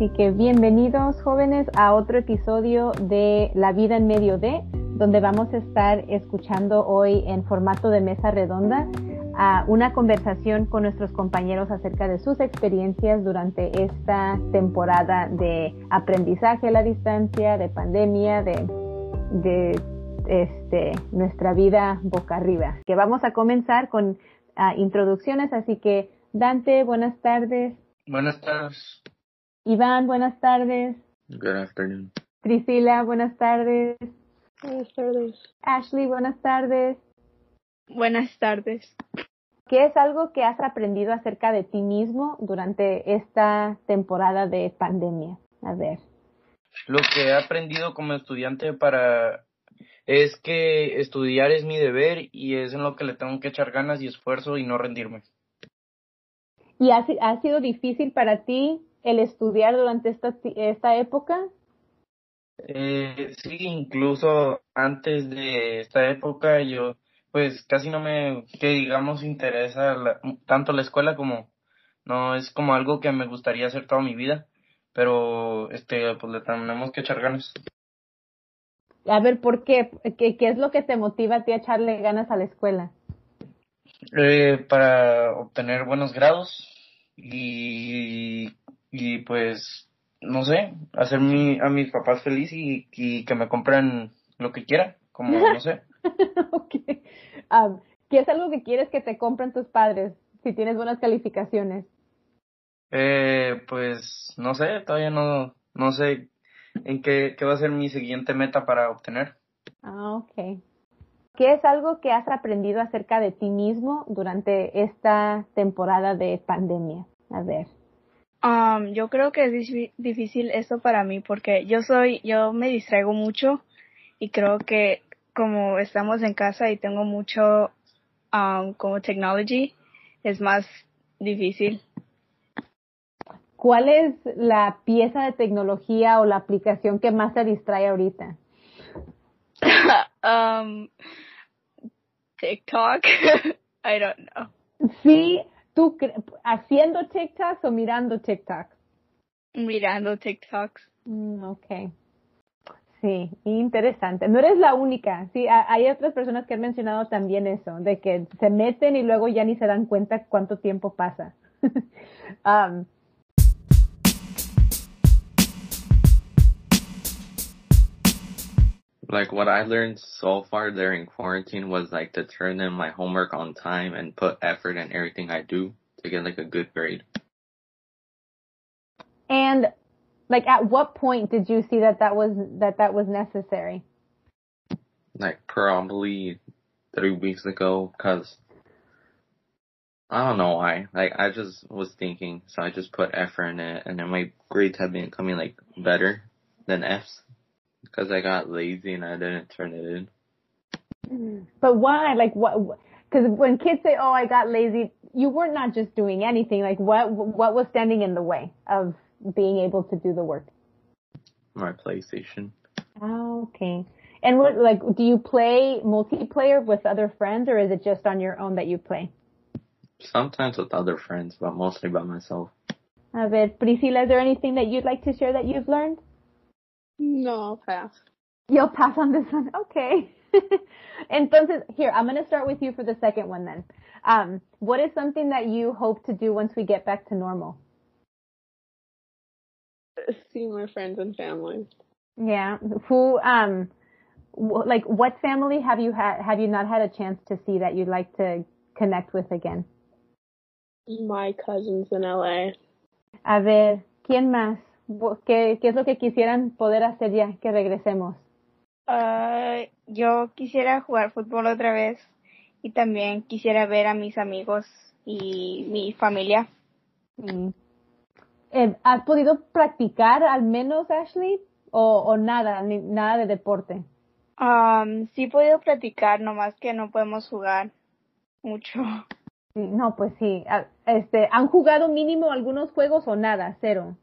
Así que bienvenidos jóvenes a otro episodio de La vida en medio de, donde vamos a estar escuchando hoy en formato de mesa redonda a una conversación con nuestros compañeros acerca de sus experiencias durante esta temporada de aprendizaje a la distancia, de pandemia, de, de este, nuestra vida boca arriba. Que vamos a comenzar con uh, introducciones, así que Dante, buenas tardes. Buenas tardes. Iván, buenas tardes. Good afternoon. Priscila, buenas tardes. Buenas tardes. Ashley, buenas tardes. Buenas tardes. ¿Qué es algo que has aprendido acerca de ti mismo durante esta temporada de pandemia? A ver. Lo que he aprendido como estudiante para es que estudiar es mi deber y es en lo que le tengo que echar ganas y esfuerzo y no rendirme. ¿Y ha, ha sido difícil para ti el estudiar durante esta, esta época? Eh, sí, incluso antes de esta época yo pues casi no me, que digamos, interesa la, tanto la escuela como, no es como algo que me gustaría hacer toda mi vida, pero este, pues le tenemos que echar ganas. A ver, ¿por qué? ¿Qué, qué es lo que te motiva a ti a echarle ganas a la escuela? Eh, para obtener buenos grados y, y pues, no sé, hacer mi, a mis papás feliz y, y que me compren lo que quieran, como, no sé. okay. Um, ¿Qué es algo que quieres que te compren tus padres si tienes buenas calificaciones? Eh, pues no sé, todavía no, no sé en qué, qué va a ser mi siguiente meta para obtener. Ah, ok. ¿Qué es algo que has aprendido acerca de ti mismo durante esta temporada de pandemia? A ver. Um, yo creo que es difícil eso para mí porque yo soy, yo me distraigo mucho y creo que como estamos en casa y tengo mucho um, como technology, es más difícil. ¿Cuál es la pieza de tecnología o la aplicación que más te distrae ahorita? um, TikTok. I don't know. Sí, tú haciendo TikToks o mirando TikToks? Mirando TikToks. Mm, okay. Sí, interesante. No eres la única. Sí, hay otras personas que han mencionado también eso, de que se meten y luego ya ni se dan cuenta cuánto tiempo pasa. um, like what I learned so far during quarantine was like to turn in my homework on time and put effort in everything I do to get like a good grade. And like at what point did you see that that was that that was necessary? Like probably three weeks ago, cause I don't know why. Like I just was thinking, so I just put effort in it, and then my grades have been coming like better than F's because I got lazy and I didn't turn it in. Mm. But why? Like what? Because when kids say, "Oh, I got lazy," you were not just doing anything. Like what? What was standing in the way of being able to do the work? My PlayStation. Oh, okay. And what, like, do you play multiplayer with other friends or is it just on your own that you play? Sometimes with other friends, but mostly by myself. A ver, Priscila, is there anything that you'd like to share that you've learned? No, I'll pass. You'll pass on this one? Okay. Entonces, here, I'm going to start with you for the second one then. Um, what is something that you hope to do once we get back to normal? see my friends and family. Yeah. Who um like what family have you had have you not had a chance to see that you'd like to connect with again? My cousins in LA. A ver, ¿quién más? ¿Qué, qué es lo que quisieran poder hacer ya que regresemos? Uh, yo quisiera jugar fútbol otra vez y también quisiera ver a mis amigos y mi familia. Mm. Eh, ¿Has podido practicar al menos, Ashley? ¿O, o nada, ni, nada de deporte? Um, sí he podido practicar, nomás que no podemos jugar mucho. No, pues sí. Este, ¿Han jugado mínimo algunos juegos o nada? Cero.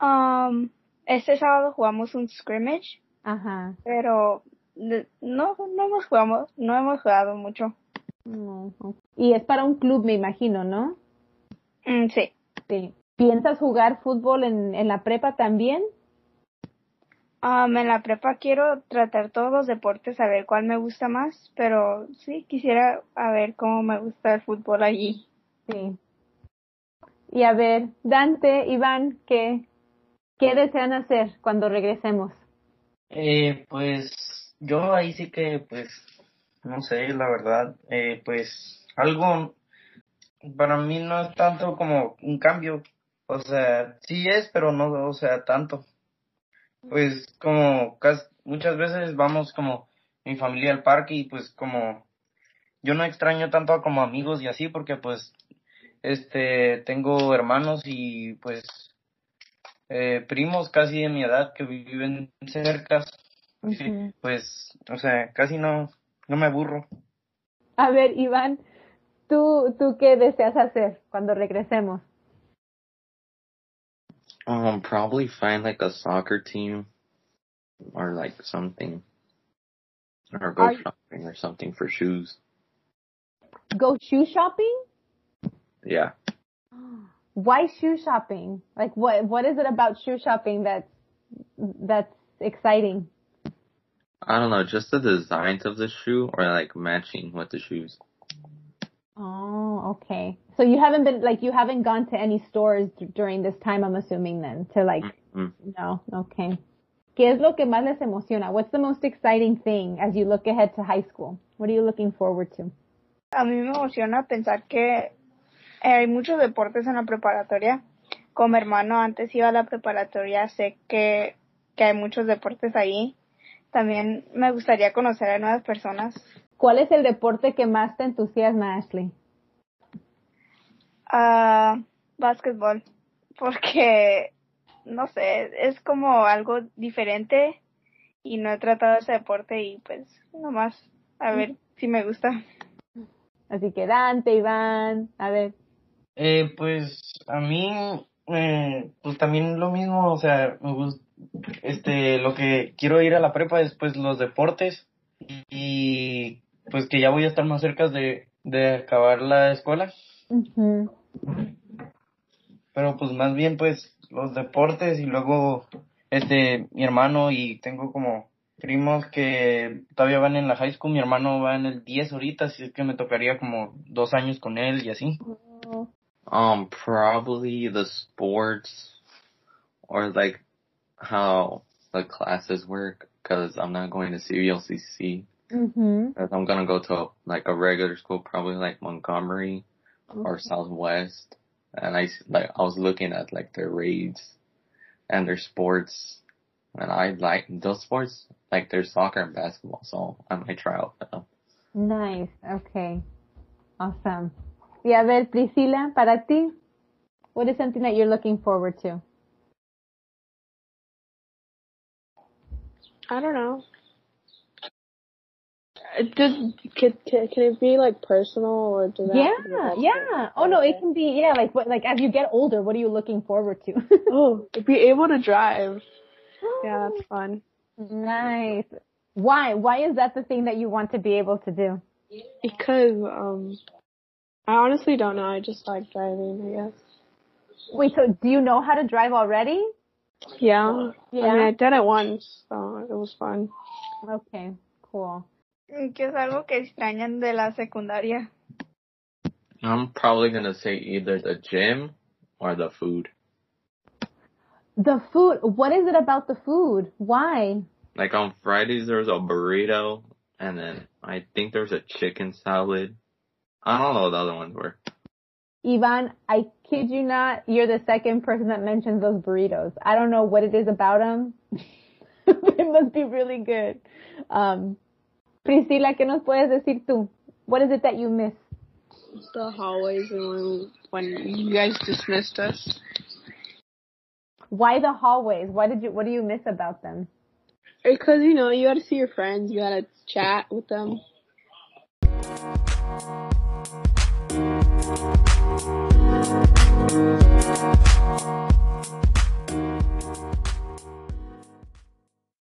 Um, este sábado jugamos un scrimmage. Ajá. Pero no, no hemos jugado, no hemos jugado mucho. No. Y es para un club, me imagino, ¿no? Mm, sí. Sí. ¿Piensas jugar fútbol en, en la prepa también? Um, en la prepa quiero tratar todos los deportes, a ver cuál me gusta más, pero sí, quisiera a ver cómo me gusta el fútbol allí. Sí. Y a ver, Dante, Iván, ¿qué, qué desean hacer cuando regresemos? Eh, pues yo ahí sí que, pues, no sé, la verdad, eh, pues algo para mí no es tanto como un cambio, o sea, sí es, pero no, o sea, tanto. Pues como muchas veces vamos como mi familia al parque y pues como yo no extraño tanto como amigos y así porque pues este tengo hermanos y pues eh, primos casi de mi edad que viven cerca pues o sea casi no no me aburro a ver Iván tú tú qué deseas hacer cuando regresemos Um, probably find like a soccer team or like something. Or go Are shopping or something for shoes. Go shoe shopping? Yeah. Why shoe shopping? Like what what is it about shoe shopping that's that's exciting? I don't know, just the designs of the shoe or like matching with the shoes. Oh, okay. So you haven't been like you haven't gone to any stores during this time, I'm assuming then to like mm-hmm. no, okay. ¿Qué es lo que más les emociona? What's the most exciting thing as you look ahead to high school? What are you looking forward to? A mí me emociona pensar que hay muchos deportes en la preparatoria. Como hermano antes iba a la preparatoria, sé que, que hay muchos deportes ahí. También me gustaría conocer a nuevas personas ¿Cuál es el deporte que más te entusiasma, Ashley? Uh, básquetbol, porque, no sé, es como algo diferente y no he tratado ese deporte y pues nomás a ver si me gusta. Así que Dante, Iván, a ver. Eh, pues a mí, eh, pues también lo mismo, o sea, me gusta, este, lo que quiero ir a la prepa es pues los deportes y pues que ya voy a estar más cerca de, de acabar la escuela. Pero pues más bien pues los deportes y luego este mi hermano y tengo como primos que todavía van en la high school, mi hermano va en el 10 ahorita, así es que me tocaría como dos años con él y así. Um, probably the sports or like how the classes work, because I'm not going to CVLCC. Mm-hmm. I'm gonna go to like a regular school, probably like Montgomery okay. or Southwest, and I like I was looking at like their raids and their sports, and I like those sports like their soccer and basketball, so I might try out for them. Nice. Okay. Awesome. Y a ver, Priscila, para ti, what is something that you're looking forward to? I don't know. Does can, can can it be like personal or does that yeah yeah. Oh no it can be yeah like what like as you get older what are you looking forward to? Oh be able to drive. Yeah that's fun. Nice. Why? Why is that the thing that you want to be able to do? Because um I honestly don't know I just like driving I guess wait so do you know how to drive already yeah yeah I mean I did it once so it was fun okay cool ¿Qué es algo que extrañan de la secundaria? I'm probably gonna say either the gym or the food. The food. What is it about the food? Why? Like on Fridays there's a burrito and then I think there's a chicken salad. I don't know what the other ones were. Ivan, I kid you not, you're the second person that mentions those burritos. I don't know what it is about them. it must be really good. Um, Priscila, ¿qué nos puedes decir tú? What is it that you miss? The hallways when, when you guys dismissed us. Why the hallways? Why did you? What do you miss about them? Because you know you got to see your friends, you got to chat with them. Thank you.